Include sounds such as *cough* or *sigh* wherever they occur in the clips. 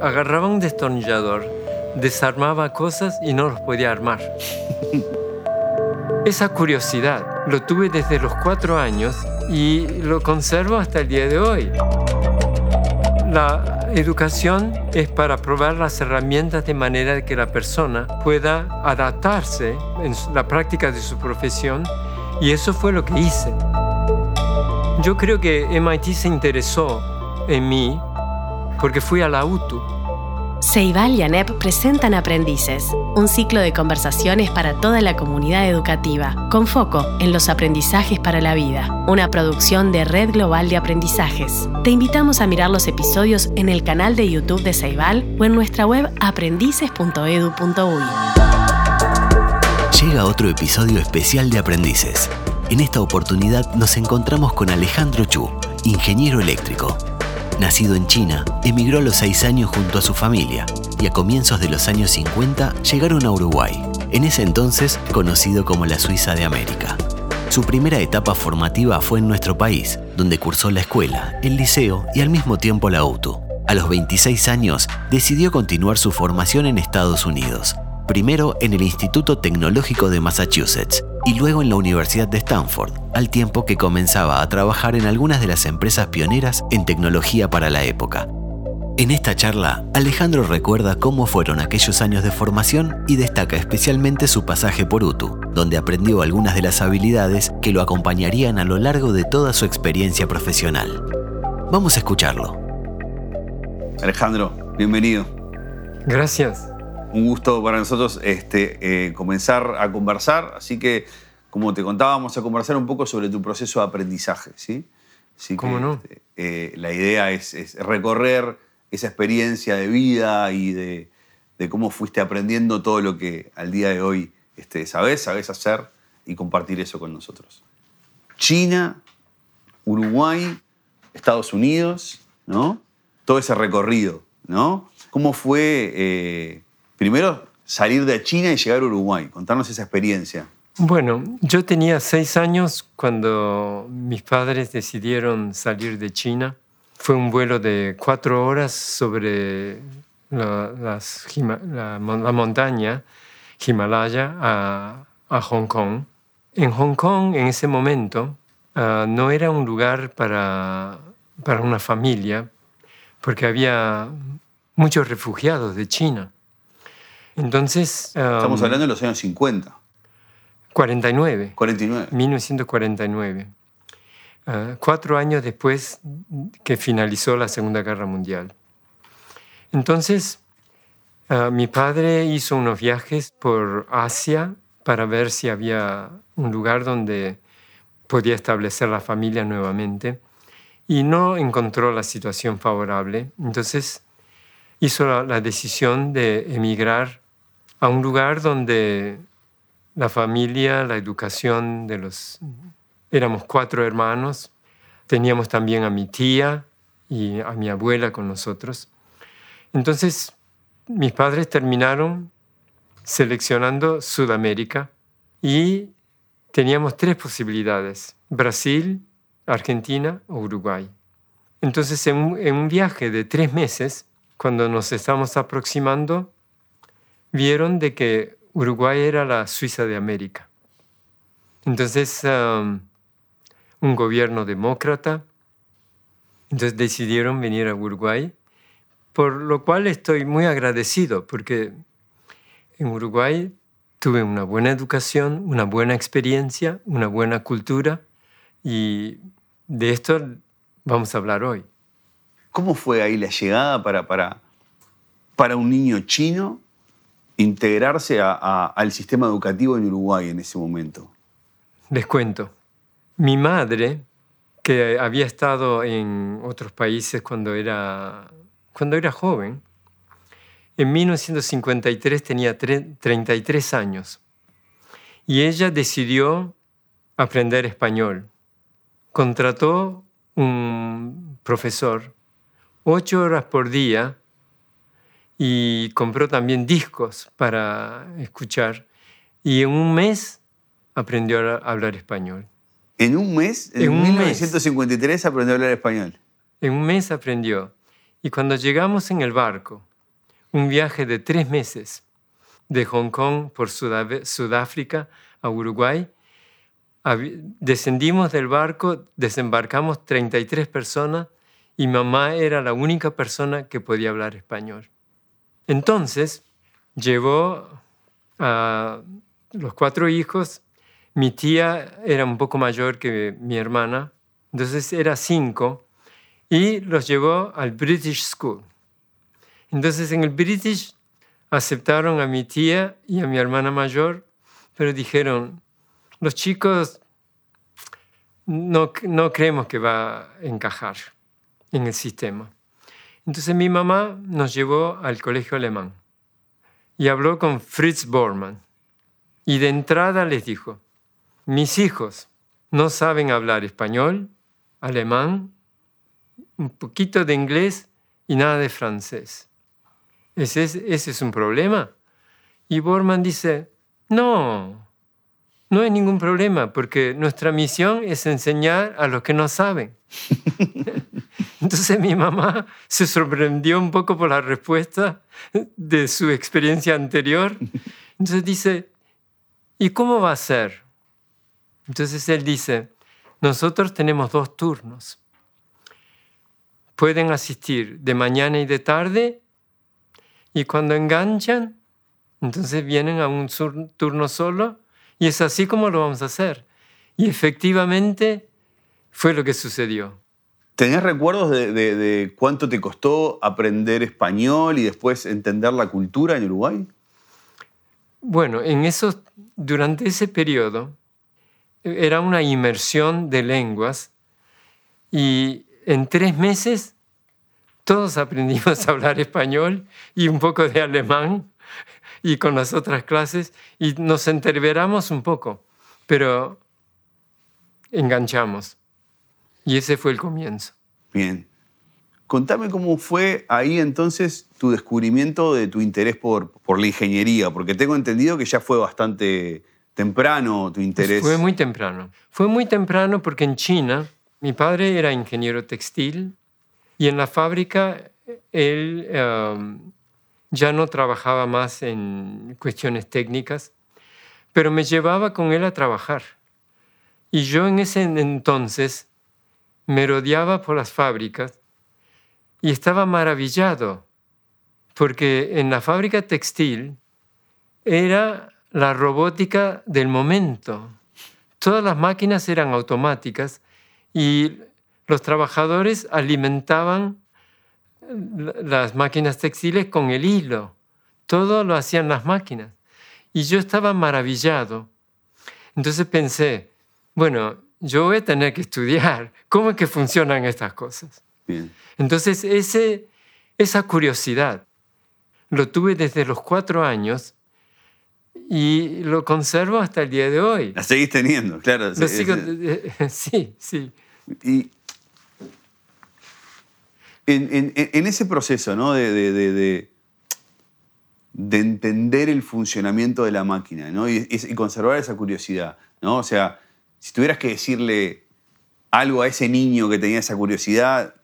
Agarraba un destornillador, desarmaba cosas y no los podía armar. Esa curiosidad lo tuve desde los cuatro años y lo conservo hasta el día de hoy. La educación es para probar las herramientas de manera que la persona pueda adaptarse en la práctica de su profesión y eso fue lo que hice. Yo creo que MIT se interesó en mí porque fui a la UTU Ceibal y ANEP presentan Aprendices, un ciclo de conversaciones para toda la comunidad educativa, con foco en los aprendizajes para la vida, una producción de Red Global de Aprendizajes. Te invitamos a mirar los episodios en el canal de YouTube de Ceibal o en nuestra web aprendices.edu.uy. Llega otro episodio especial de Aprendices. En esta oportunidad nos encontramos con Alejandro Chu, ingeniero eléctrico Nacido en China, emigró a los seis años junto a su familia y a comienzos de los años 50 llegaron a Uruguay, en ese entonces conocido como la Suiza de América. Su primera etapa formativa fue en nuestro país, donde cursó la escuela, el liceo y al mismo tiempo la UTU. A los 26 años decidió continuar su formación en Estados Unidos, primero en el Instituto Tecnológico de Massachusetts y luego en la Universidad de Stanford, al tiempo que comenzaba a trabajar en algunas de las empresas pioneras en tecnología para la época. En esta charla, Alejandro recuerda cómo fueron aquellos años de formación y destaca especialmente su pasaje por UTU, donde aprendió algunas de las habilidades que lo acompañarían a lo largo de toda su experiencia profesional. Vamos a escucharlo. Alejandro, bienvenido. Gracias un gusto para nosotros este, eh, comenzar a conversar. Así que, como te contaba, vamos a conversar un poco sobre tu proceso de aprendizaje. ¿sí? ¿Cómo no? Este, eh, la idea es, recorrer esa experiencia de vida y de, cómo fuiste aprendiendo todo lo que al día de hoy este, sabes, sabes hacer y compartir eso con nosotros. China, Uruguay, Estados Unidos, ¿no? Todo ese recorrido, ¿no? ¿Cómo fue eh, primero salir de China y llegar a Uruguay. Contarnos esa experiencia. Bueno, yo tenía seis años cuando mis padres decidieron salir de China. Fue un vuelo de cuatro horas sobre la, la, montaña Himalaya a, Hong Kong. En Hong Kong, en ese momento, ah, no era un lugar para, para una familia, porque había muchos refugiados de China. Entonces... Estamos hablando de los años 50. 49. 49. 1949. cuatro años después que finalizó la Segunda Guerra Mundial. Entonces, ah, mi padre hizo unos viajes por Asia para ver si había un lugar donde podía establecer la familia nuevamente y no encontró la situación favorable. Entonces hizo la decisión de emigrar a un lugar donde la familia, la educación de los... Éramos cuatro hermanos, teníamos también a mi tía y a mi abuela con nosotros. Entonces, mis padres terminaron seleccionando Sudamérica y teníamos tres posibilidades, Brasil, Argentina o Uruguay. Entonces, en un, viaje de tres meses, cuando nos estamos aproximando vieron de que Uruguay era la Suiza de América. Entonces, um, un gobierno demócrata, entonces decidieron venir a Uruguay, por lo cual estoy muy agradecido, porque en Uruguay tuve una buena educación, una buena experiencia, una buena cultura, y de esto vamos a hablar hoy. ¿Cómo fue ahí la llegada para, para, para un niño chino integrarse al sistema educativo en Uruguay en ese momento? Les cuento. Mi madre, que había estado en otros países cuando era, cuando era joven, en 1953 tenía 33 años y ella decidió aprender español. Contrató un profesor ocho horas por día y compró también discos para escuchar. Y en un mes aprendió a hablar español. ¿En un mes? En, 1953 aprendió a hablar español. En un mes aprendió. Y cuando llegamos en el barco, un viaje de tres meses, de Hong Kong por Sudáfrica a Uruguay, descendimos del barco, desembarcamos 33 personas y mamá era la única persona que podía hablar español. Entonces, llevó a los cuatro hijos, mi tía era un poco mayor que mi hermana, entonces era cinco, y los llevó al British School. Entonces en el British aceptaron a mi tía y a mi hermana mayor, pero dijeron, los chicos no, no creemos que va a encajar en el sistema. Entonces mi mamá nos llevó al colegio alemán y habló con Fritz Bormann. Y de entrada les dijo, mis hijos no saben hablar español, alemán, un poquito de inglés y nada de francés. ¿Ese es, ese es un problema? Y Bormann dice, no, no hay ningún problema, porque nuestra misión es enseñar a los que no saben. *laughs* Entonces mi mamá se sorprendió un poco por la respuesta de su experiencia anterior. Entonces dice, ¿y cómo va a ser? Entonces él dice, nosotros tenemos dos turnos. Pueden asistir de mañana y de tarde y cuando enganchan, entonces vienen a un turno solo y es así como lo vamos a hacer. Y efectivamente fue lo que sucedió. ¿Tenés recuerdos de, cuánto te costó aprender español y después entender la cultura en Uruguay? Bueno, en eso, durante ese periodo era una inmersión de lenguas y en tres meses todos aprendimos *laughs* a hablar español y un poco de alemán y con las otras clases y nos entreveramos un poco, pero enganchamos. Y ese fue el comienzo. Bien. Contame cómo fue ahí entonces tu descubrimiento de tu interés por, por la ingeniería, porque tengo entendido que ya fue bastante temprano tu interés. fue muy temprano. Fue muy temprano porque en China mi padre era ingeniero textil y en la fábrica él um, ya no trabajaba más en cuestiones técnicas, pero me llevaba con él a trabajar. Y yo en ese entonces me rodeaba por las fábricas y estaba maravillado, porque en la fábrica textil era la robótica del momento. Todas las máquinas eran automáticas y los trabajadores alimentaban las máquinas textiles con el hilo. Todo lo hacían las máquinas. Y yo estaba maravillado. Entonces pensé, bueno, yo voy a tener que estudiar *laughs* cómo es que funcionan estas cosas. Entonces ese, esa curiosidad lo tuve desde los cuatro años y lo conservo hasta el día de hoy. La seguís teniendo, claro. *laughs* sí, sí. Y en, ese proceso ¿no? de, de, entender el funcionamiento de la máquina ¿no? y, conservar esa curiosidad, ¿no? o sea, si tuvieras que decirle algo a ese niño que tenía esa curiosidad,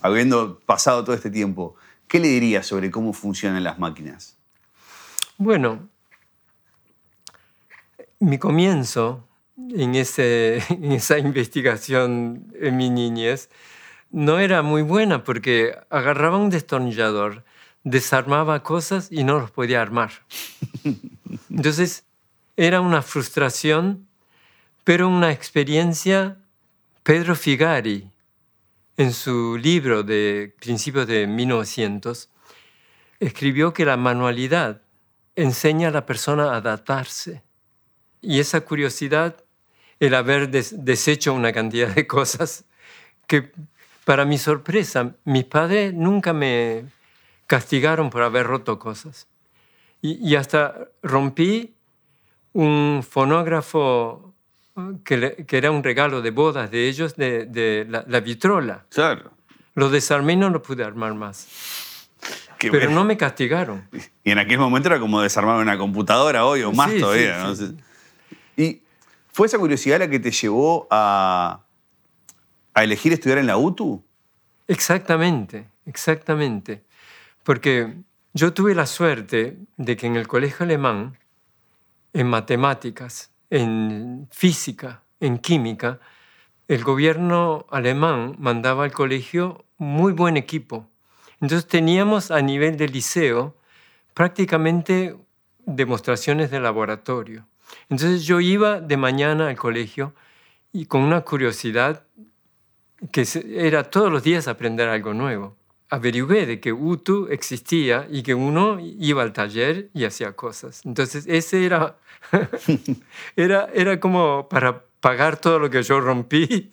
habiendo pasado todo este tiempo, ¿qué le dirías sobre cómo funcionan las máquinas? Bueno, mi comienzo en, ese, *laughs* en esa investigación en mi niñez no era muy buena porque agarraba un destornillador, desarmaba cosas y no los podía armar. *laughs* Entonces era una frustración, pero una experiencia. Pedro Figari, en su libro de principios de 1900, escribió que la manualidad enseña a la persona a adaptarse. Y esa curiosidad, el haber deshecho una cantidad de cosas que para mi sorpresa, mis padres nunca me castigaron por haber roto cosas. Y, hasta rompí un fonógrafo que, era un regalo de bodas de ellos, de, la, vitrola. Claro. Lo desarmé y no lo pude armar más. Pero no me castigaron. Y en aquel momento era como desarmar una computadora hoy o más todavía. ¿Y fue esa curiosidad la que te llevó a, a elegir estudiar en la UTU? Exactamente, exactamente. Porque yo tuve la suerte de que en el colegio alemán, en matemáticas, en física, en química, el gobierno alemán mandaba al colegio muy buen equipo. Entonces teníamos a nivel de liceo prácticamente demostraciones de laboratorio. Entonces yo iba de mañana al colegio y con una curiosidad que era todos los días aprender algo nuevo. Averigué de que UTU existía y que uno iba al taller y hacía cosas. Entonces ese era, *laughs* era, era como para pagar todo lo que yo rompí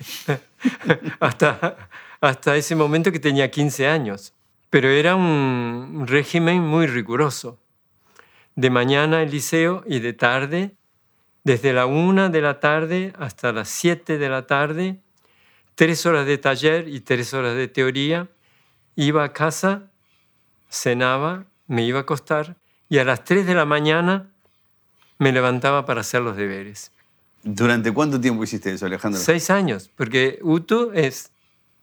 *laughs* hasta, hasta ese momento que tenía 15 años. Pero era un régimen muy riguroso. De mañana el liceo y de tarde, desde la una de la tarde hasta las 7 de la tarde, tres horas de taller y tres horas de teoría. Iba a casa, cenaba, me iba a acostar y a las 3 de la mañana me levantaba para hacer los deberes. ¿Durante cuánto tiempo hiciste eso, Alejandro? Seis años, porque UTU es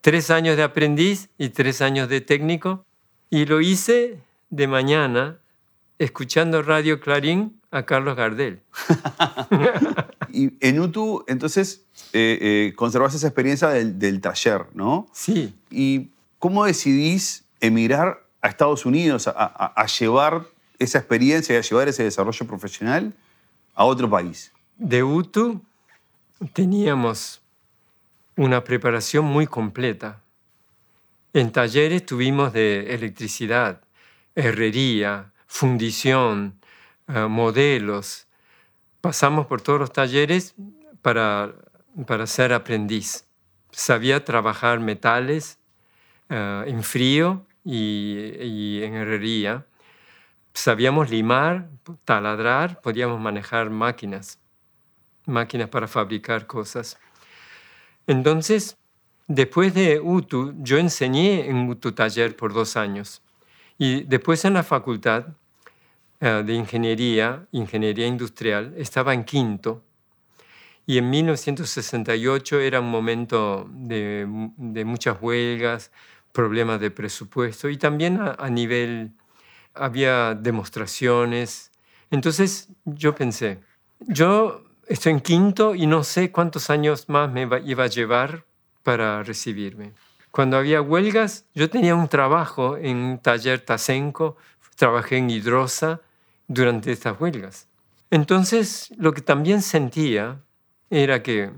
tres años de aprendiz y tres años de técnico. Y lo hice de mañana escuchando Radio Clarín a Carlos Gardel. *laughs* y en UTU, entonces, eh, eh, conservas esa experiencia del, taller, ¿no? Sí. ¿Y cómo decidís emigrar a Estados Unidos, a llevar esa experiencia y a llevar ese desarrollo profesional a otro país? De UTU teníamos una preparación muy completa. En talleres tuvimos de electricidad, herrería, fundición, eh, modelos. Pasamos por todos los talleres para, para ser aprendiz. Sabía trabajar metales eh, en frío y, y en herrería. Sabíamos limar, taladrar, podíamos manejar máquinas, máquinas para fabricar cosas. Entonces, después de UTU, yo enseñé en UTU taller por dos años. Y después en la facultad eh, de ingeniería, ingeniería industrial, estaba en quinto. Y en 1968 era un momento de, muchas huelgas, problemas de presupuesto y también a nivel, había demostraciones. Entonces yo pensé, yo estoy en quinto y no sé cuántos años más me iba a llevar para recibirme. Cuando había huelgas, yo tenía un trabajo en un taller Tasenco, trabajé en Hidrosa durante estas huelgas. Entonces, lo que también sentía era que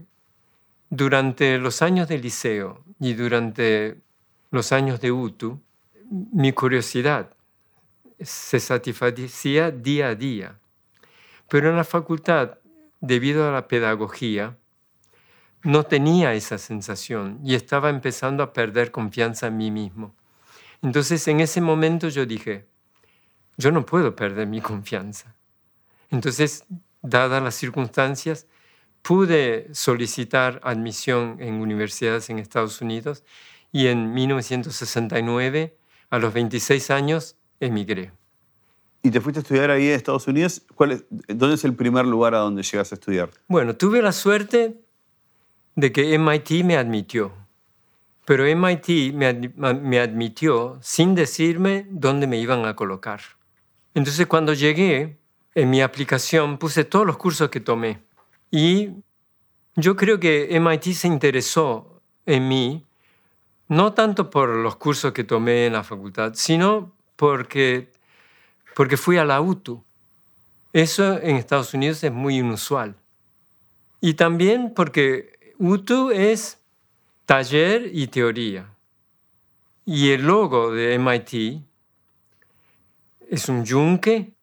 durante los años de liceo y durante los años de UTU, mi curiosidad se satisfacía día a día. Pero en la facultad debido a la pedagogía, no tenía esa sensación y estaba empezando a perder confianza en mí mismo. Entonces en ese momento yo dije, yo no puedo perder mi confianza. Entonces, dadas las circunstancias, pude solicitar admisión en universidades en Estados Unidos y en 1969, a los 26 años, emigré. ¿Y te fuiste a estudiar ahí en Estados Unidos? ¿Dónde es el primer lugar a donde llegas a estudiar? Bueno, tuve la suerte de que MIT me admitió. Pero MIT me, admitió sin decirme dónde me iban a colocar. Entonces cuando llegué, en mi aplicación puse todos los cursos que tomé. Y yo creo que MIT se interesó en mí, no tanto por los cursos que tomé en la facultad, sino porque porque fui a la UTU. Eso en Estados Unidos es muy inusual. Y también porque UTU es taller y teoría. Y el logo de MIT es un yunque,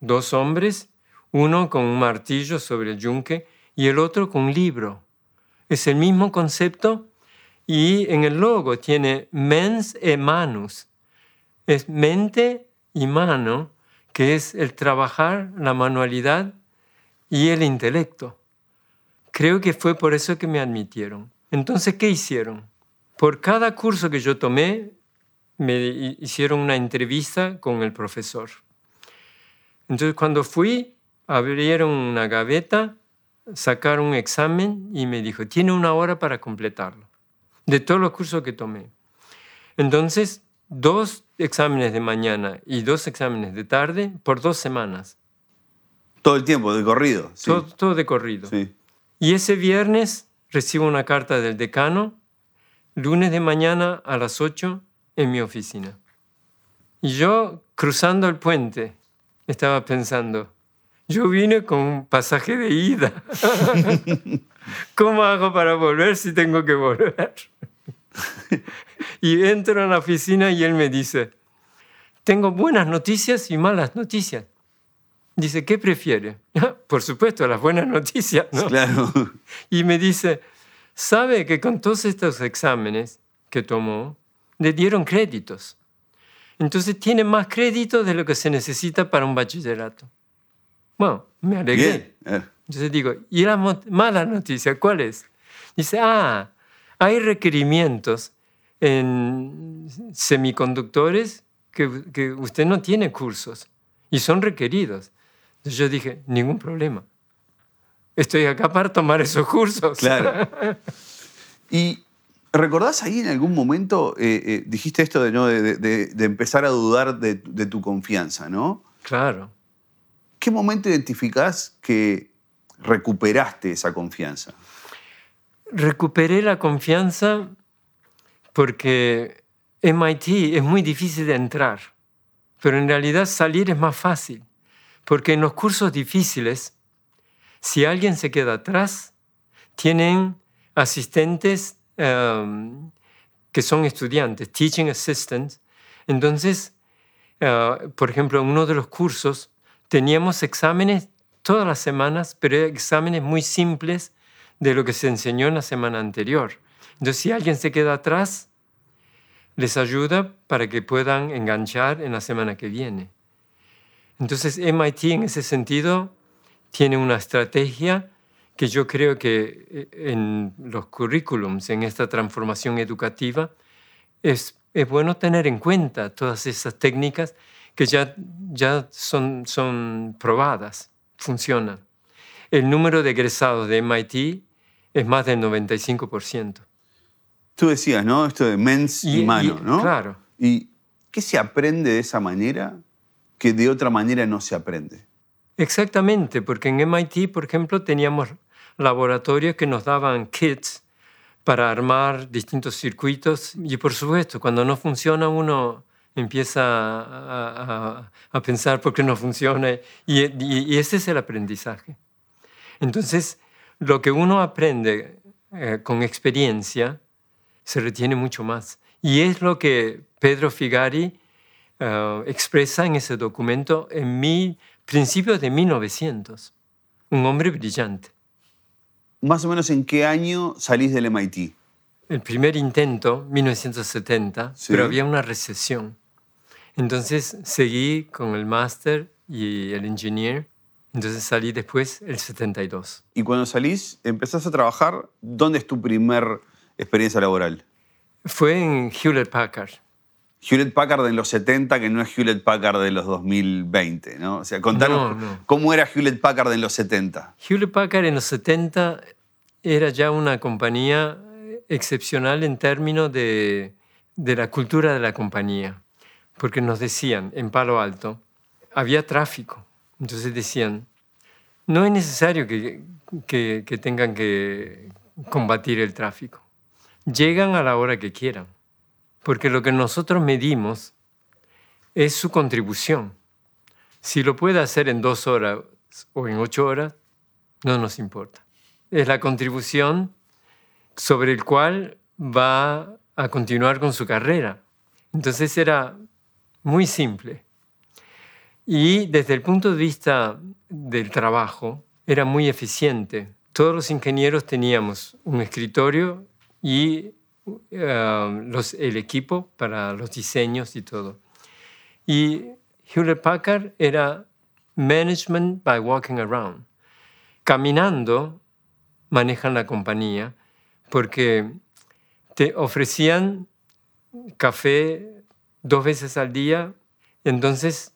dos hombres, uno con un martillo sobre el yunque y el otro con un libro. Es el mismo concepto y en el logo tiene mens e manus. Es mente y mano que es el trabajar la manualidad y el intelecto. Creo que fue por eso que me admitieron. Entonces, ¿qué hicieron? Por cada curso que yo tomé, me hicieron una entrevista con el profesor. Entonces, cuando fui, abrieron una gaveta, sacaron un examen y me dijo, tiene una hora para completarlo, de todos los cursos que tomé. Entonces, dos exámenes de mañana y dos exámenes de tarde por dos semanas. Todo el tiempo, de corrido. Sí. Todo, todo de corrido. Sí. Y ese viernes recibo una carta del decano, lunes de mañana a las 8 en mi oficina. Y yo, cruzando el puente, estaba pensando, yo vine con un pasaje de ida. *laughs* ¿Cómo hago para volver si tengo que volver? y entro en la oficina y él me dice, tengo buenas noticias y malas noticias. Dice, ¿qué prefiere? Por supuesto, las buenas noticias, ¿no? Claro. Y me dice, ¿sabe que con todos estos exámenes que tomó, le dieron créditos? Entonces tiene más créditos de lo que se necesita para un bachillerato. Bueno, me alegré. Bien. Entonces digo, ¿y la mala noticia cuál es? Dice, ah, hay requerimientos en semiconductores que, que usted no tiene cursos y son requeridos. Entonces yo dije, ningún problema. Estoy acá para tomar esos cursos. Claro. *laughs* ¿Y recordás ahí en algún momento, eh, eh, dijiste esto de, ¿no? de, de- de empezar a dudar de, de tu confianza, ¿no? claro. ¿Qué momento identificás que recuperaste esa confianza? Recuperé la confianza porque MIT es muy difícil de entrar, pero en realidad salir es más fácil, porque en los cursos difíciles, si alguien se queda atrás, tienen asistentes um, que son estudiantes, teaching assistants. Entonces, uh, por ejemplo, en uno de los cursos teníamos exámenes todas las semanas, pero exámenes muy simples de lo que se enseñó en la semana anterior. Entonces, si alguien se queda atrás, les ayuda para que puedan enganchar en la semana que viene. Entonces, MIT en ese sentido tiene una estrategia que yo creo que eh, en los currículums, en esta transformación educativa, es, es bueno tener en cuenta todas esas técnicas que ya, ya son, son probadas, funcionan. El número de egresados de MIT es más del 95%. Tú decías, ¿no? Esto de mens y, Y- mano, y- ¿no? claro. ¿Y qué se aprende de esa manera que de otra manera no se aprende? Exactamente, porque en MIT, por ejemplo, teníamos laboratorios que nos daban kits para armar distintos circuitos y por supuesto, cuando no funciona uno empieza a, a- a pensar por qué no funciona y, y- y ese es el aprendizaje. Entonces, lo que uno aprende eh, con experiencia se retiene mucho más. Y es lo que Pedro Figari eh, expresa en ese documento en mi, principios de 1900. Un hombre brillante. Más o menos en qué año salís del MIT. El primer intento, 1970, Sí. pero había una recesión. Entonces seguí con el máster y el engineer. Entonces salí después el 72. Y cuando salís, empezás a trabajar, ¿dónde es tu primer experiencia laboral? Fue en Hewlett Packard. Hewlett Packard en los 70, que no es Hewlett Packard de los 2020, ¿no? O sea, contanos No, no. cómo era Hewlett Packard en los 70. Hewlett Packard en los 70 era ya una compañía excepcional en términos de, de la cultura de la compañía, porque nos decían en Palo Alto, había tráfico, entonces decían, no es necesario que, que- que tengan que combatir el tráfico, llegan a la hora que quieran, porque lo que nosotros medimos es su contribución. Si lo puede hacer en dos horas o en ocho horas, no nos importa. Es la contribución sobre el cual va a continuar con su carrera. Entonces era muy simple. Y desde el punto de vista del trabajo, era muy eficiente. Todos los ingenieros teníamos un escritorio y eh, el equipo para los diseños y todo. Y Hewlett Packard era management by walking around. Caminando manejan la compañía porque te ofrecían café dos veces al día, entonces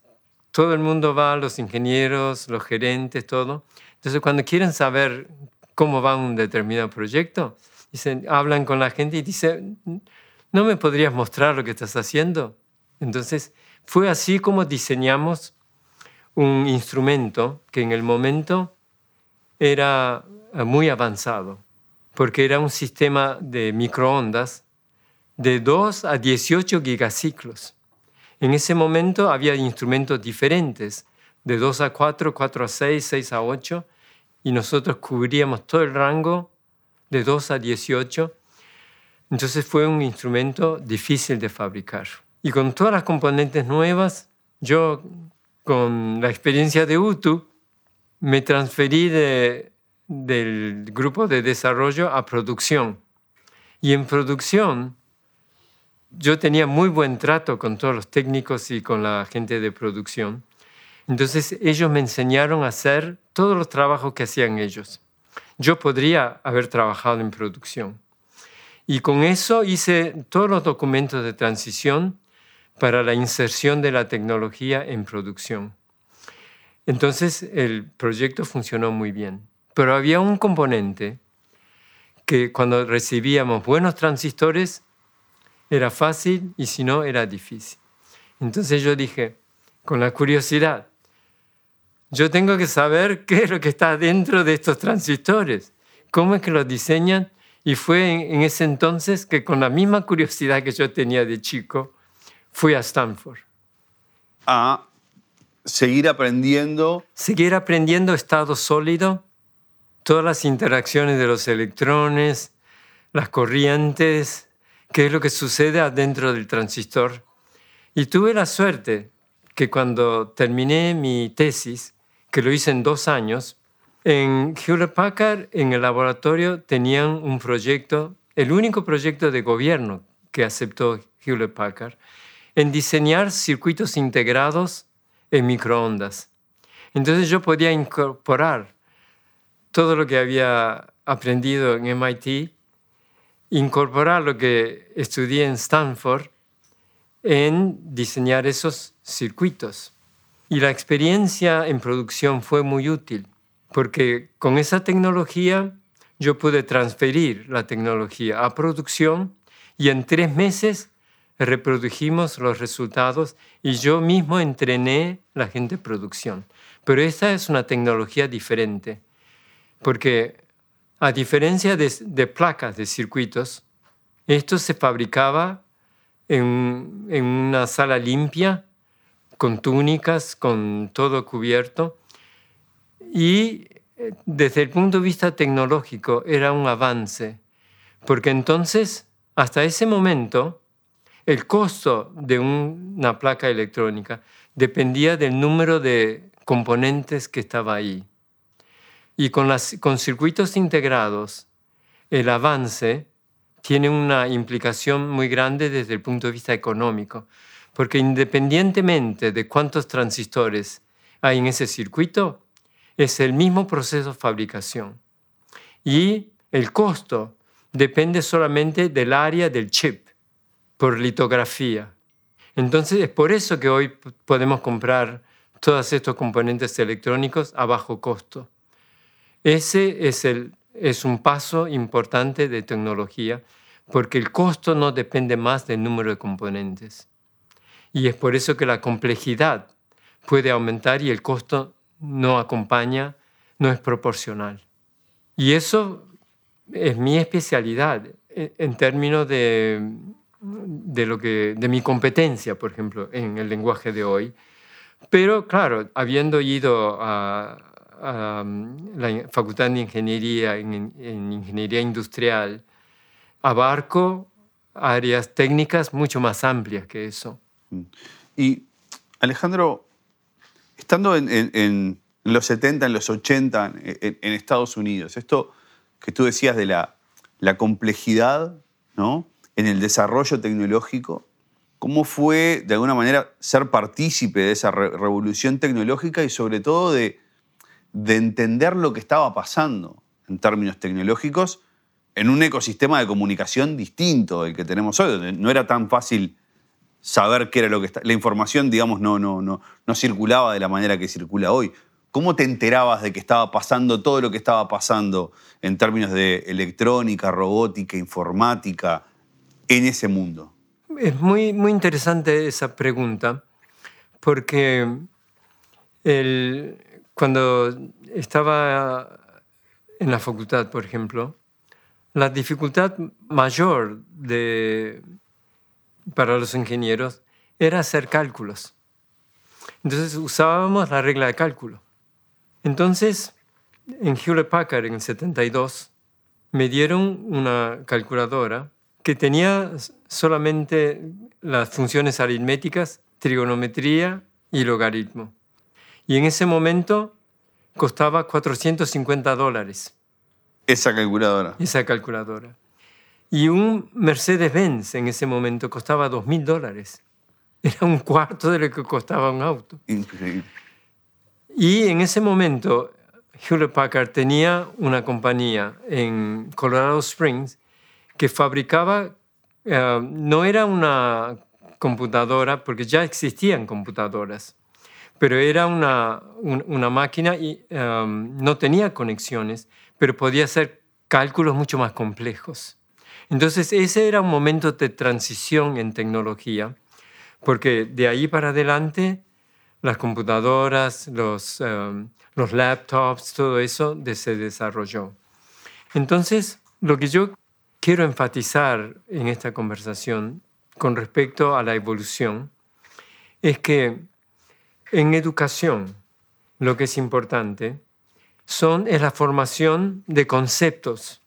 todo el mundo va, los ingenieros, los gerentes, todo. Entonces cuando quieren saber cómo va un determinado proyecto, dicen, hablan con la gente y dicen, ¿no me podrías mostrar lo que estás haciendo? Entonces, fue así como diseñamos un instrumento que en el momento era muy avanzado, porque era un sistema de microondas de 2 a 18 gigaciclos. En ese momento había instrumentos diferentes, de 2 a 4, 4 a 6, 6 a 8, y nosotros cubríamos todo el rango de 2 a 18. Entonces fue un instrumento difícil de fabricar. Y con todas las componentes nuevas, yo con la experiencia de UTU me transferí del grupo de desarrollo a producción. Y en producción yo tenía muy buen trato con todos los técnicos y con la gente de producción. Entonces ellos me enseñaron a hacer todos los trabajos que hacían ellos. Yo podría haber trabajado en producción. Y con eso hice todos los documentos de transición para la inserción de la tecnología en producción. Entonces el proyecto funcionó muy bien. Pero había un componente que cuando recibíamos buenos transistores era fácil y si no era difícil. Entonces yo dije, con la curiosidad, yo tengo que saber *laughs* qué es lo que está dentro de estos transistores, cómo es que los diseñan. Y fue en, ese entonces que con la misma curiosidad que yo tenía de chico, fui a Stanford. A seguir aprendiendo. Seguir aprendiendo estado sólido, todas las interacciones de los electrones, las corrientes, qué es lo que sucede adentro del transistor. Y tuve la suerte que cuando terminé mi tesis, que lo hice en dos años, en Hewlett Packard, en el laboratorio, tenían un proyecto, el único proyecto de gobierno que aceptó Hewlett Packard, en diseñar circuitos integrados en microondas. Entonces yo podía incorporar todo lo que había aprendido en MIT incorporar lo que estudié en Stanford en diseñar esos circuitos. Y la experiencia en producción fue muy útil, porque con esa tecnología yo pude transferir la tecnología a producción y en tres meses reprodujimos los resultados y yo mismo entrené la gente de producción. Pero esta es una tecnología diferente, porque a diferencia de, placas de circuitos, esto se fabricaba en, una sala limpia, con túnicas, con todo cubierto. Y eh, desde el punto de vista tecnológico era un avance, porque entonces, hasta ese momento, el costo de una placa electrónica dependía del número de componentes que estaba ahí. Y con, las, con circuitos integrados, el avance tiene una implicación muy grande desde el punto de vista económico, porque independientemente de cuántos transistores hay en ese circuito, es el mismo proceso de fabricación. Y el costo depende solamente del área del chip por litografía. Entonces es por eso que hoy podemos comprar todos estos componentes electrónicos a bajo costo. Ese es, el, es un paso importante de tecnología porque el costo no depende más del número de componentes. Y es por eso que la complejidad puede aumentar y el costo no acompaña, no es proporcional. Y eso es mi especialidad en términos de, de, lo que, de mi competencia, por ejemplo, en el lenguaje de hoy. Pero claro, habiendo ido a, la Facultad de Ingeniería en, Ingeniería Industrial, abarco áreas técnicas mucho más amplias que eso. Mm. Y Alejandro, estando en, los 70, en los 80, en, Estados Unidos, esto que tú decías de la, la complejidad ¿no? en el desarrollo tecnológico, ¿cómo fue de alguna manera ser partícipe de esa revolución tecnológica y sobre todo de de entender lo que estaba pasando en términos tecnológicos en un ecosistema de comunicación distinto del que tenemos hoy, donde no era tan fácil saber qué era lo que está. La información, digamos, no, no, no, no circulaba de la manera que circula hoy. ¿Cómo te enterabas de que estaba pasando todo lo que estaba pasando en términos de electrónica, robótica, informática en ese mundo? es muy, muy interesante esa pregunta, porque el, cuando estaba en la facultad, por ejemplo, la dificultad mayor para los ingenieros era hacer cálculos. Entonces usábamos la regla de cálculo. Entonces, en Hewlett Packard en el 72, me dieron una calculadora que tenía solamente las funciones aritméticas, trigonometría y logaritmo. Y en ese momento costaba 450 dólares. Esa calculadora. Esa calculadora. Y un Mercedes-Benz en ese momento costaba 2.000 dólares. Era un cuarto de lo que costaba un auto. Increíble. Y en ese momento Hewlett Packard tenía una compañía en Colorado Springs que fabricaba, eh, no era una computadora, porque ya existían computadoras, pero era una, una máquina y um, no tenía conexiones, pero podía hacer cálculos mucho más complejos. Entonces ese era un momento de transición en tecnología, porque de ahí para adelante las computadoras, los, um, los laptops, todo eso se desarrolló. Entonces, lo que yo quiero enfatizar en esta conversación con respecto a la evolución es que en educación, lo que es importante son, es la formación de conceptos.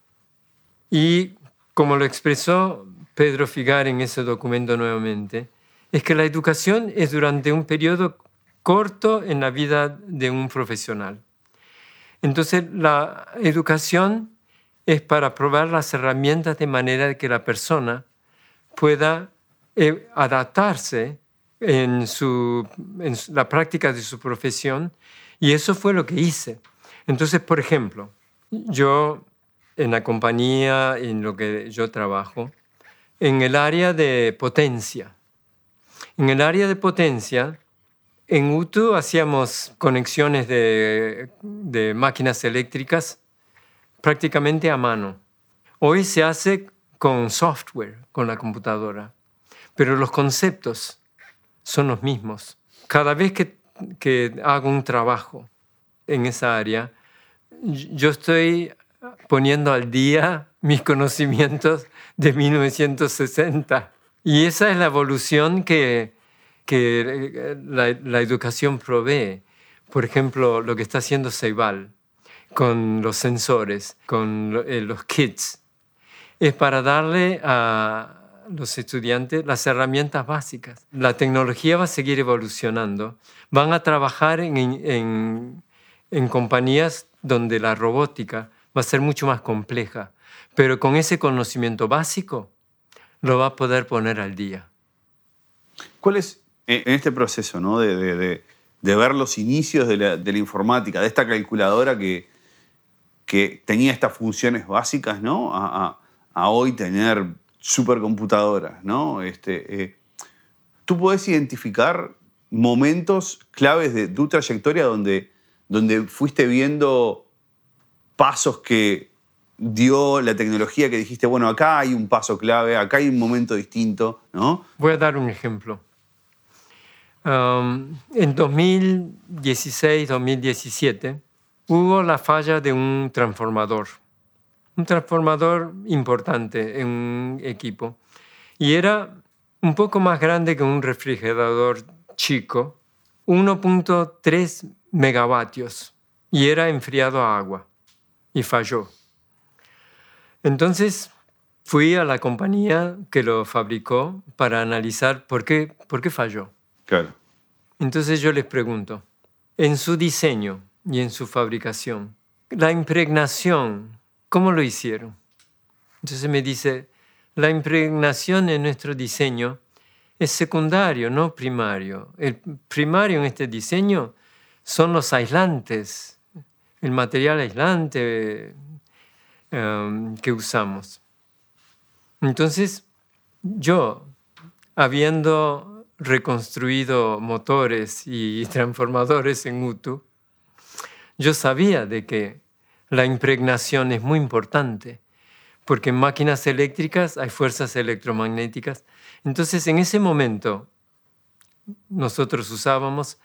Y como lo expresó Pedro Figar en ese documento nuevamente, es que la educación es durante un periodo corto en la vida de un profesional. Entonces, la educación es para probar las herramientas de manera que la persona pueda eh, adaptarse en, su, en la práctica de su profesión y eso fue lo que hice. Entonces, por ejemplo, yo en la compañía en lo que yo trabajo, en el área de potencia. En el área de potencia, en UTU hacíamos conexiones de, de máquinas eléctricas prácticamente a mano. Hoy se hace con software, con la computadora, pero los conceptos son los mismos. Cada vez que, que hago un trabajo en esa área, yo estoy poniendo al día *laughs* mis conocimientos de 1960. Y esa es la evolución que, que eh, la, la, educación provee. Por ejemplo, lo que está haciendo Ceibal con los sensores, con eh, los kits, es para darle a, los estudiantes las herramientas básicas. La tecnología va a seguir evolucionando. Van a trabajar en, en, compañías donde la robótica va a ser mucho más compleja, pero con ese conocimiento básico lo va a poder poner al día. ¿Cuál es, en este proceso ¿no? de, de, de, ver los inicios de la, de la, informática, de esta calculadora que, que tenía estas funciones básicas, ¿no? a, a, a hoy tener supercomputadoras, ¿no? Este, eh, ¿Tú puedes identificar momentos claves de tu trayectoria donde, donde fuiste viendo pasos que dio la tecnología que dijiste, bueno, acá hay un paso clave, acá hay un momento distinto, ¿no? Voy a dar un ejemplo. Um, en 2016-2017 hubo la falla de un transformador un transformador importante en un equipo. Y era un poco más grande que un refrigerador chico, 1.3 megavatios, y era enfriado a agua, y falló. Entonces fui a la compañía que lo fabricó para analizar por qué, por qué falló. Claro. Entonces yo les pregunto, en su diseño y en su fabricación, la impregnación ¿Cómo lo hicieron? Entonces me dice, la impregnación en nuestro diseño es secundario, no primario. El primario en este diseño son los aislantes, el material aislante um, que usamos. Entonces, yo, habiendo reconstruido motores y *laughs* transformadores en UTU, yo sabía de que la impregnación es muy importante, porque en máquinas eléctricas hay fuerzas electromagnéticas, Entonces, en ese momento, nosotros usábamos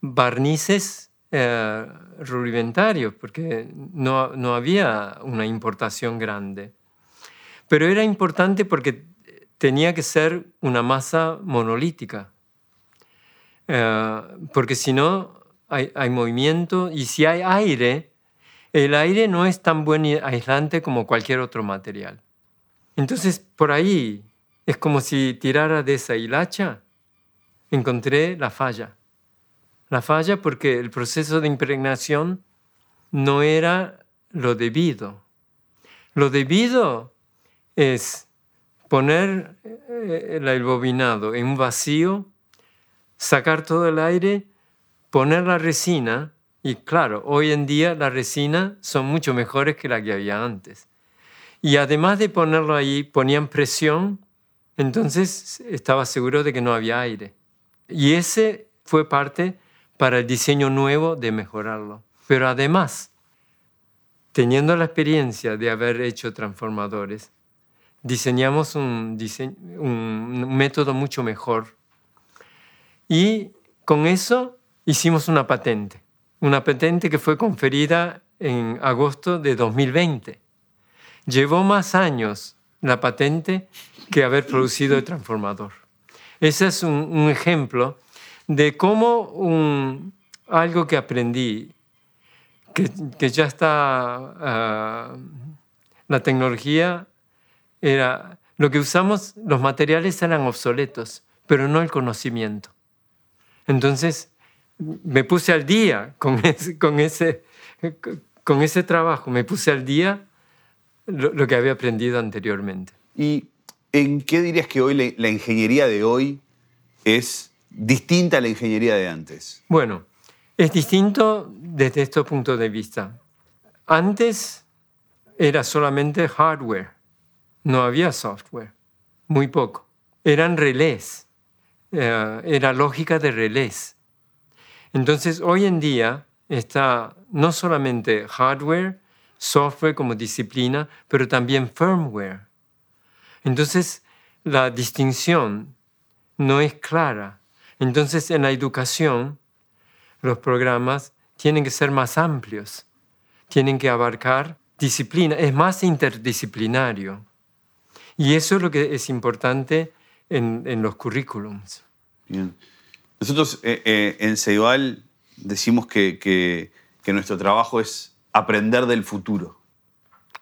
barnices eh, rudimentarios, porque no, no había una importación grande. Pero era importante porque tenía que ser una masa monolítica, eh, porque si no hay, hay, movimiento y si hay aire, el aire no es tan buen aislante como cualquier otro material. Entonces, por ahí es como si tirara de esa hilacha, encontré la falla. La falla porque el proceso de impregnación no era lo debido. Lo debido es poner eh, el bobinado en un vacío, sacar todo el aire, poner la resina, y claro, hoy en día las resinas son mucho mejores que las que había antes. Y además de ponerlo ahí, ponían presión, entonces estaba seguro de que no había aire. Y ese fue parte para el diseño nuevo de mejorarlo. Pero además, teniendo la experiencia de haber hecho transformadores, diseñamos un, un método mucho mejor. Y con eso hicimos una patente, una patente que fue conferida en agosto de 2020. Llevó más años la patente que haber producido el transformador. Ese es un, ejemplo de cómo un, algo que aprendí, que, que ya está, uh, la tecnología era, lo que usamos, los materiales eran obsoletos, pero no el conocimiento. Entonces, me puse al día con *laughs* ese, con ese, con ese trabajo, me puse al día lo, lo, que había aprendido anteriormente. ¿Y en qué dirías que hoy la, la ingeniería de hoy es distinta a la ingeniería de antes? Bueno, es distinto desde estos puntos de vista. Antes era solamente hardware no había software, muy poco. Eran relés, eh, era lógica de relés. Entonces, hoy en día está no solamente hardware, software como disciplina, pero también firmware. Entonces, la distinción no es clara. Entonces, en la educación, los programas tienen que ser más amplios, tienen que abarcar disciplina, es más interdisciplinario. Y eso es lo que es importante en, en los currículums. Bien. Nosotros eh, eh, en Ceibal decimos que, que, que, nuestro trabajo es aprender del futuro.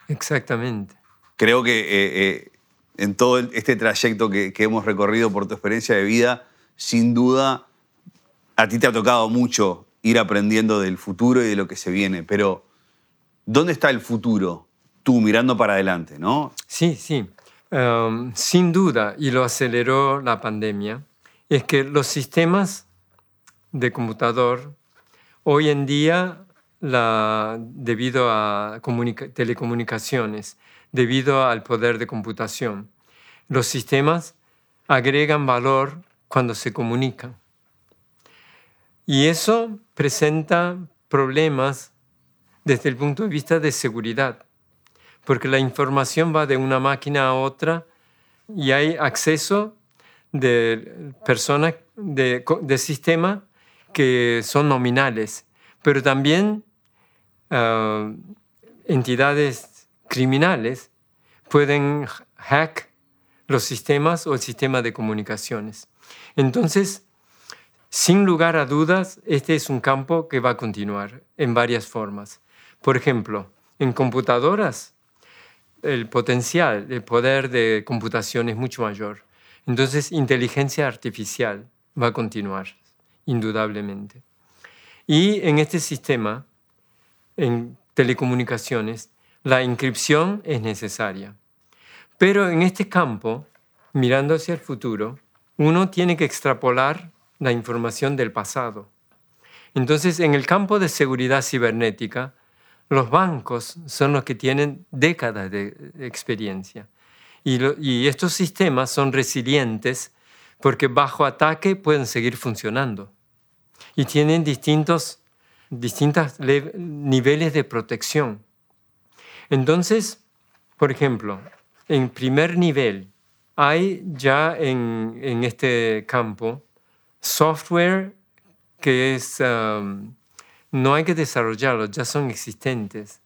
Exactamente. Creo que eh, en todo este trayecto que, que hemos recorrido por tu experiencia de vida, sin duda, a ti te ha tocado mucho ir aprendiendo del futuro y de lo que se viene, pero ¿dónde está el futuro? Tú mirando para adelante, ¿no? Sí, sí. Um, sin duda, y lo aceleró la pandemia, es que los sistemas de computador hoy en día, debido a telecomunicaciones, debido al poder de computación, los sistemas agregan valor cuando se comunican. Y eso presenta problemas desde el punto de vista de seguridad porque la información va de una máquina a otra y hay acceso de personas de, de sistemas que son nominales, pero también uh, entidades criminales pueden hack los sistemas o el sistema de comunicaciones. Entonces, sin lugar a dudas, este es un campo que va a continuar en varias formas. Por ejemplo, en computadoras el potencial, el poder de computación es mucho mayor. Entonces, inteligencia artificial va a continuar, indudablemente. Y en este sistema, en telecomunicaciones, la inscripción es necesaria. Pero en este campo, mirando hacia el futuro, uno tiene que extrapolar la información del pasado. Entonces, en el campo de seguridad cibernética, los bancos son los que tienen décadas de experiencia. Y, estos sistemas son resilientes porque bajo ataque pueden seguir funcionando. Y tienen distintos niveles de protección. Entonces, por ejemplo, en primer nivel, hay ya en, en este campo software que es, um, no hay que desarrollarlo, ya son existentes,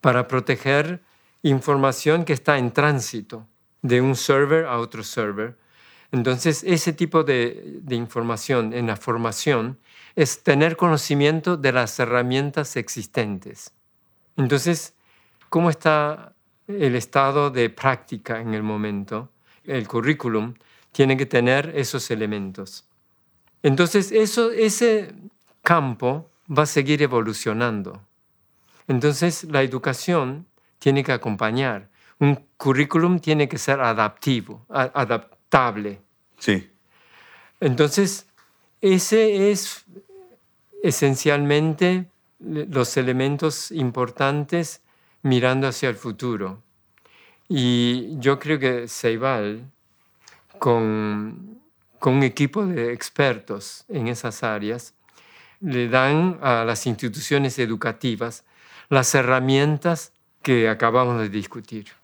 para proteger información que está en tránsito de un server a otro server. Entonces, ese tipo de, de información en la formación es tener conocimiento de las herramientas existentes. Entonces, ¿cómo está el estado de práctica en el momento? El currículum tiene que tener esos elementos. Entonces, eso, ese campo va a seguir evolucionando. Entonces, la educación tiene que acompañar. Un currículum tiene que ser adaptivo, adaptable. Sí. Entonces, ese es esencialmente los elementos importantes mirando hacia el futuro. Y yo creo que Ceibal, con, con un equipo de expertos en esas áreas, le dan a las instituciones educativas las herramientas que acabamos de discutir.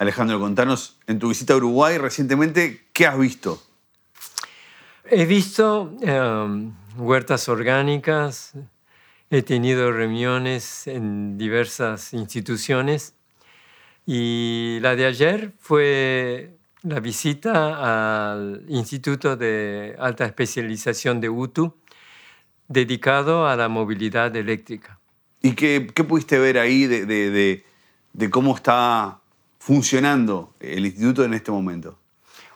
Alejandro, contanos, en tu visita a Uruguay recientemente, ¿qué has visto? He visto em, huertas orgánicas, he tenido reuniones en diversas instituciones y la de ayer fue la visita al Instituto de Alta Especialización de UTU dedicado a la movilidad eléctrica. ¿Y qué, pudiste ver ahí de, cómo está funcionando el instituto en este momento?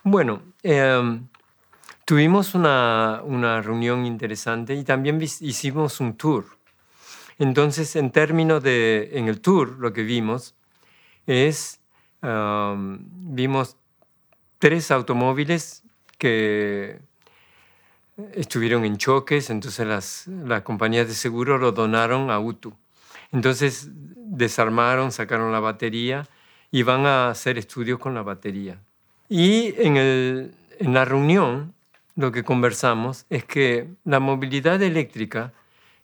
Bueno, em, tuvimos una, reunión interesante y también hicimos un tour. Entonces, en términos de, en el tour, lo que vimos es, em, vimos tres automóviles que estuvieron en choques, entonces las, las compañías de seguro lo donaron a UTU. Entonces desarmaron, sacaron la batería y van a hacer estudios con la batería. Y en, el, en la reunión lo que conversamos es que la movilidad eléctrica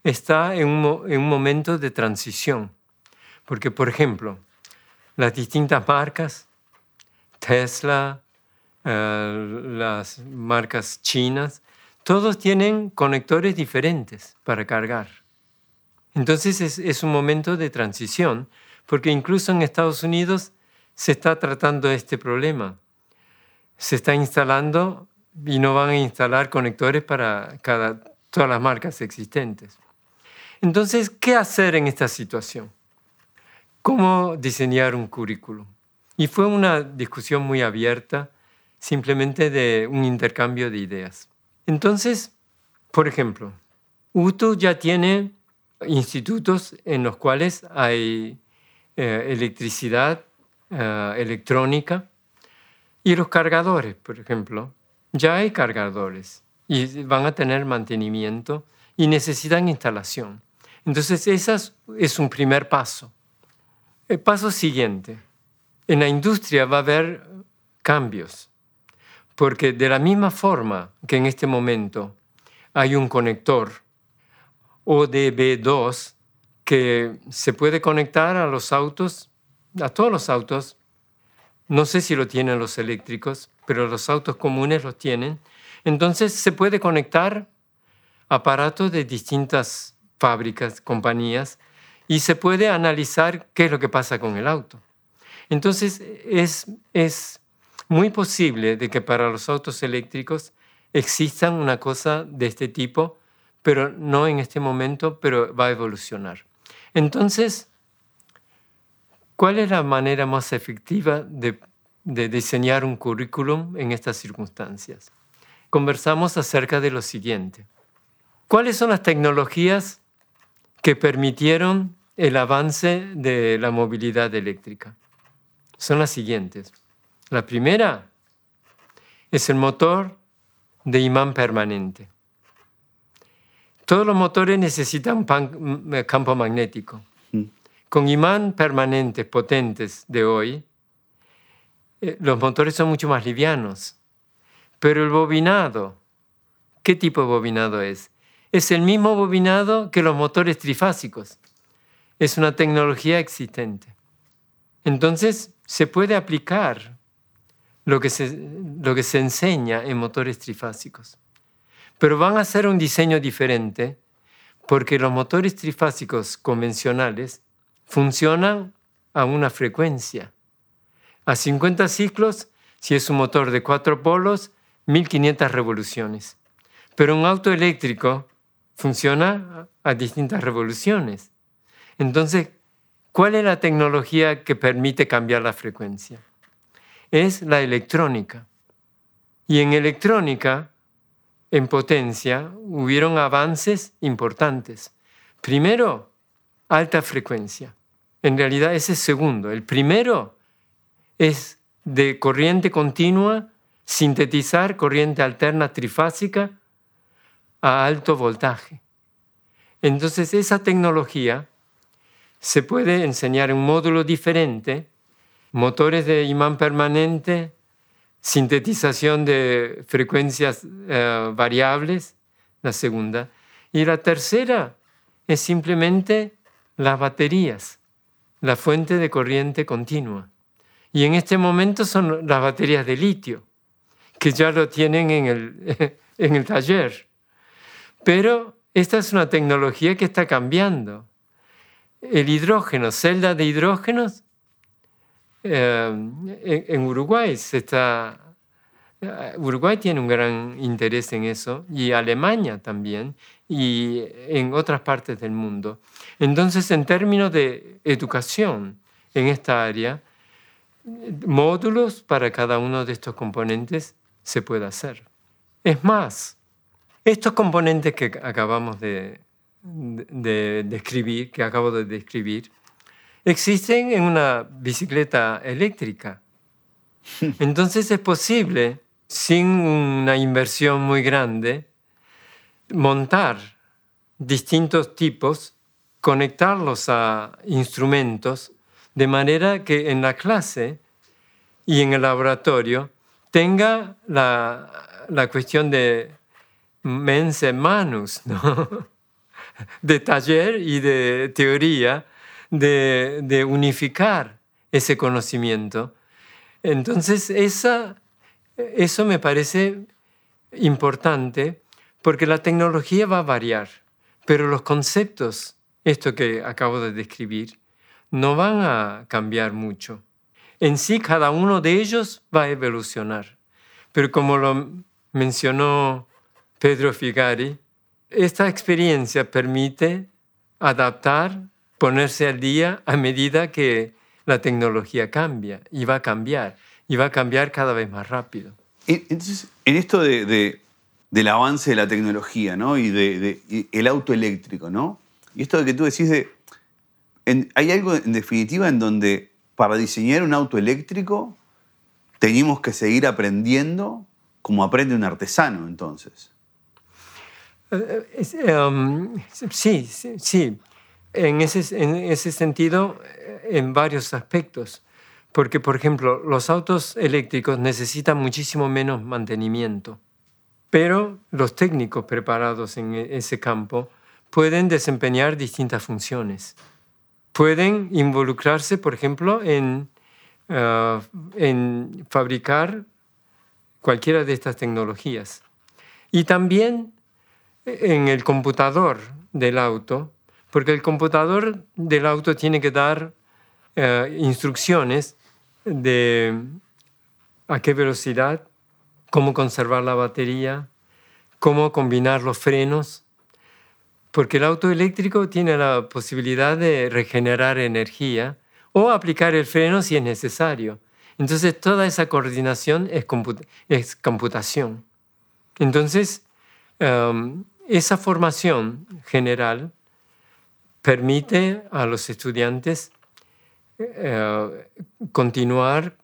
está en un, en un momento de transición. Porque, por ejemplo, las distintas marcas, Tesla, eh, las marcas chinas, todos tienen conectores diferentes para cargar. Entonces es, un momento de transición, porque incluso en Estados Unidos se está tratando este problema. Se está instalando y no van a instalar conectores para todas las marcas existentes. Entonces, ¿qué hacer en esta situación? ¿Cómo diseñar un currículum? Y fue una discusión muy abierta, simplemente de un intercambio de ideas. Entonces, por ejemplo, UTU ya tiene institutos en los cuales hay eh, electricidad eh, electrónica y los cargadores, por ejemplo. Ya hay cargadores y van a tener mantenimiento y necesitan instalación. Entonces, ese es un primer paso. El paso siguiente. En la industria va a haber cambios. Porque de la misma forma que en este momento hay un conector ODB2 que se puede conectar a los autos, a todos los autos, no sé si lo tienen los eléctricos, pero los autos comunes los tienen, entonces se puede conectar aparatos de distintas fábricas, compañías, y se puede analizar qué es lo que pasa con el auto. Entonces es, es muy posible de que para los autos eléctricos existan una cosa de este tipo, pero no en este momento, pero va a evolucionar. Entonces, ¿cuál es la manera más efectiva de, diseñar un currículum en estas circunstancias? Conversamos acerca de lo siguiente. ¿Cuáles son las tecnologías que permitieron el avance de la movilidad eléctrica? Son las siguientes. La primera es el motor de imán permanente. Todos los motores necesitan eh, campo magnético. Con imán permanentes potentes de hoy, eh, los motores son mucho más livianos. Pero el bobinado, ¿qué tipo de bobinado es? Es el mismo bobinado que los motores trifásicos. Es una tecnología existente. Entonces, se puede aplicar lo que se, lo que se enseña en motores trifásicos. Pero van a hacer un diseño diferente porque los motores trifásicos convencionales funcionan a una frecuencia. A 50 ciclos, si es un motor de cuatro polos, 1500 revoluciones. Pero un auto eléctrico funciona a distintas revoluciones. Entonces, ¿cuál es la tecnología que permite cambiar la frecuencia? Es la electrónica. Y en electrónica, en potencia, hubieron avances importantes. Primero, alta frecuencia. En realidad ese es segundo. El primero es de corriente continua, sintetizar corriente alterna trifásica a alto voltaje. Entonces esa tecnología se puede enseñar en un módulo diferente, motores de imán permanente, sintetización de frecuencias eh, variables, la segunda. Y la tercera es simplemente las baterías, la fuente de corriente continua. Y en este momento son las baterías de litio, que ya lo tienen en el, *laughs* en el taller. Pero esta es una tecnología que está cambiando. El hidrógeno, celda de hidrógenos, eh, en, Uruguay se está... Eh, Uruguay tiene un gran interés en eso y Alemania también y en otras partes del mundo. Entonces, en términos de educación en esta área, módulos para cada uno de estos componentes se puede hacer. Es más, estos componentes que acabamos de, describir, que acabo de describir, existen en una bicicleta eléctrica. *laughs* Entonces es posible, sin una inversión muy grande, montar distintos tipos, conectarlos a instrumentos, de manera que en la clase y en el laboratorio tenga la, la cuestión de mense manus, ¿no? *laughs* de taller y de teoría, de, de unificar ese conocimiento. Entonces, esa, eso me parece importante porque la tecnología va a variar, pero los conceptos, esto que acabo de describir, no van a cambiar mucho. En sí, cada uno de ellos va a evolucionar. Pero como lo mencionó Pedro Figari, esta experiencia permite adaptar, ponerse al día a medida que la tecnología cambia y va a cambiar y va a cambiar cada vez más rápido. Entonces, en esto de, del avance de la tecnología ¿no? y del de, auto eléctrico, ¿no? y esto de que tú decís de... hay algo en definitiva en donde para diseñar un auto eléctrico tenemos que seguir aprendiendo como aprende un artesano entonces. Em, sí, sí, sí. En ese, en ese sentido, en varios aspectos. Porque, por ejemplo, los autos eléctricos necesitan muchísimo menos mantenimiento, pero los técnicos preparados en e, ese campo pueden desempeñar distintas funciones. Pueden involucrarse, por ejemplo, en, uh, en fabricar cualquiera de estas tecnologías. Y también en el computador del auto, porque el computador del auto tiene que dar eh, instrucciones de a qué velocidad, cómo conservar la batería, cómo combinar los frenos, porque el auto eléctrico tiene la posibilidad de regenerar energía o aplicar el freno si es necesario. Entonces toda esa coordinación es, computación. Entonces, em, esa formación general permite a los estudiantes eh, continuar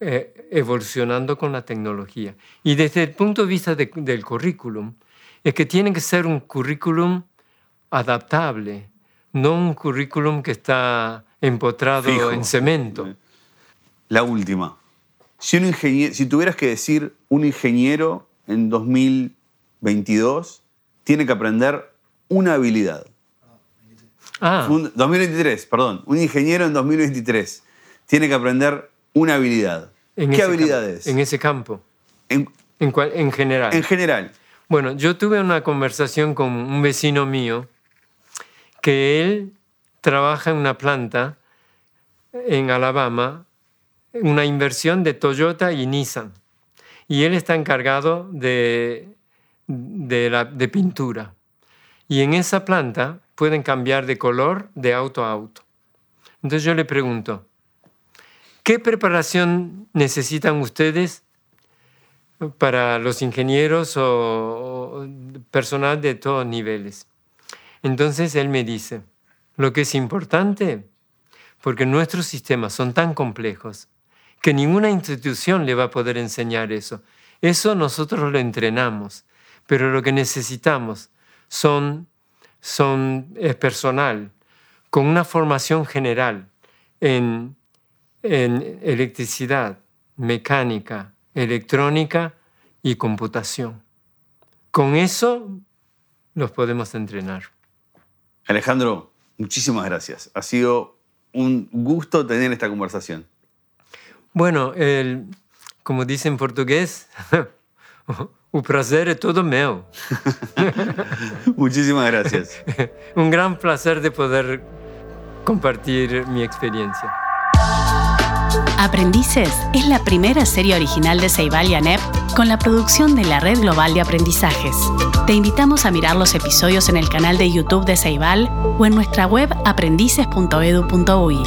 eh, evolucionando con la tecnología. Y desde el punto de vista del currículum, es que tiene que ser un currículum adaptable, no un currículum que está empotrado en cemento. La última. Si, un si tuvieras que decir un ingeniero en 2022, tiene que aprender una habilidad. Ah. 2023, perdón. Un ingeniero en 2023 tiene que aprender una habilidad. en ¿Qué ese habilidades? campo, en ese campo, En, en, cual- en general. en general. Bueno, yo tuve una conversación con un vecino mío que él trabaja en una planta en Alabama, una inversión de Toyota y Nissan. Y él está encargado de, de, la, de pintura. Y en esa planta pueden cambiar de color de auto a auto. Entonces yo le pregunto, ¿qué preparación necesitan ustedes para los ingenieros o, personal de todos niveles. Entonces él me dice, lo que es importante, porque nuestros sistemas son tan complejos que ninguna institución le va a poder enseñar eso. Eso nosotros lo entrenamos, pero lo que necesitamos son, son es personal, con una formación general en, en electricidad, mecánica, electrónica y computación. Con eso los podemos entrenar. Alejandro, muchísimas gracias. Ha sido un gusto tener esta conversación. Bueno, el, como dice en portugués, *laughs* o prazer é todo meu. *laughs* Muchísimas gracias. *laughs* Un gran placer de poder compartir mi experiencia. Aprendices es la primera serie original de Ceibal y ANEP con la producción de la Red Global de Aprendizajes. Te invitamos a mirar los episodios en el canal de YouTube de Ceibal o en nuestra web aprendices.edu.uy.